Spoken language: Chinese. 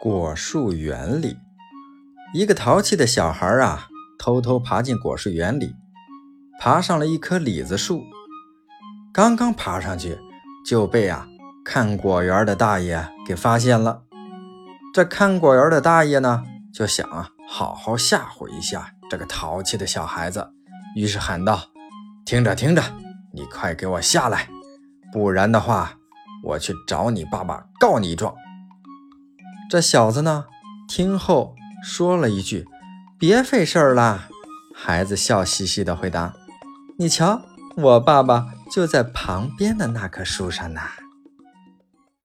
果树园里，一个淘气的小孩啊，偷偷爬进果树园里，爬上了一棵李子树。刚刚爬上去，就被啊看果园的大爷给发现了。这看果园的大爷呢，就想啊，好好吓唬一下这个淘气的小孩子，于是喊道：“听着听着，你快给我下来，不然的话，我去找你爸爸告你状。”这小子呢，听后说了一句：“别费事儿啦。”孩子笑嘻嘻的回答：“你瞧，我爸爸就在旁边的那棵树上呢。”